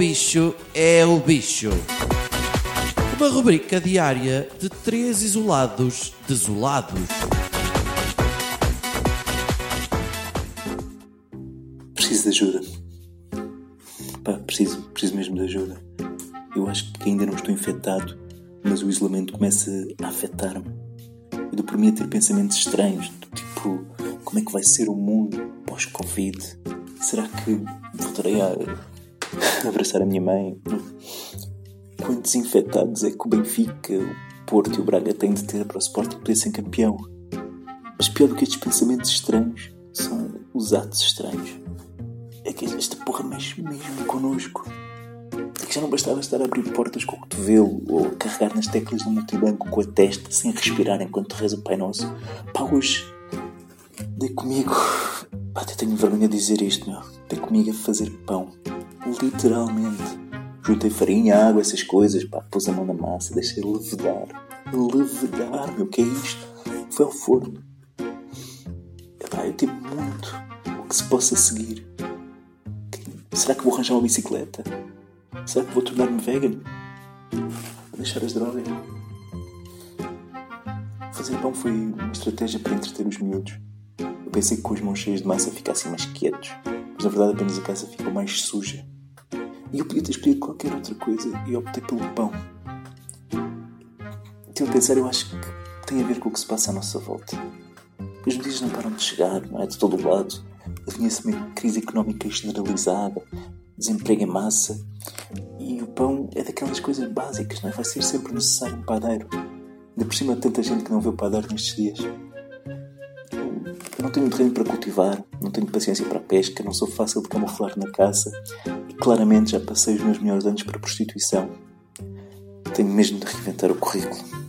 bicho é o bicho. Uma rubrica diária de três isolados desolados. Preciso de ajuda. Pá, preciso, preciso mesmo de ajuda. Eu acho que ainda não estou infectado, mas o isolamento começa a afetar-me. Eu dou por mim a ter pensamentos estranhos, do tipo, como é que vai ser o mundo pós-Covid? Será que voltarei a abraçar a minha mãe? Quantos infectados é que o Benfica, o Porto e o Braga têm de ter para o Sporting poder ser campeão? Mas pior do que estes pensamentos estranhos são os atos estranhos. É que esta porra mexe mesmo connosco. É que já não bastava estar a abrir portas com o cotovelo ou carregar nas teclas do multibanco com a testa sem respirar enquanto reza o Pai Nosso. Pá, hoje dei comigo. Pá, até tenho vergonha de dizer isto, meu. Comigo a fazer pão. Literalmente. Juntei farinha, água, essas coisas, pá, pus a mão na massa, deixei levedar. Levedar, meu, que é isto? Foi ao forno. Epá, eu tive muito o que se possa seguir. Será que vou arranjar uma bicicleta? Será que vou tornar-me vegan? Vou deixar as drogas? Fazer pão foi uma estratégia para entreter os miúdos. Eu pensei que com as mãos cheias de massa ficassem mais quietos, mas na verdade apenas a casa ficou mais suja. E eu podia ter escolhido qualquer outra coisa e optei pelo pão. Estive a pensar, eu acho que tem a ver com o que se passa à nossa volta. As medidas não param de chegar, não é? De todo o lado. Adivinha-se uma crise económica generalizada, desemprego em massa. E o pão é daquelas coisas básicas, não é? Vai ser sempre necessário um padeiro. Ainda por cima, tanta gente que não vê o padeiro nestes dias. Eu não tenho terreno para cultivar, não tenho paciência para a pesca, não sou fácil de camuflar na caça claramente já passei os meus melhores anos para prostituição. Tenho mesmo de reinventar o currículo.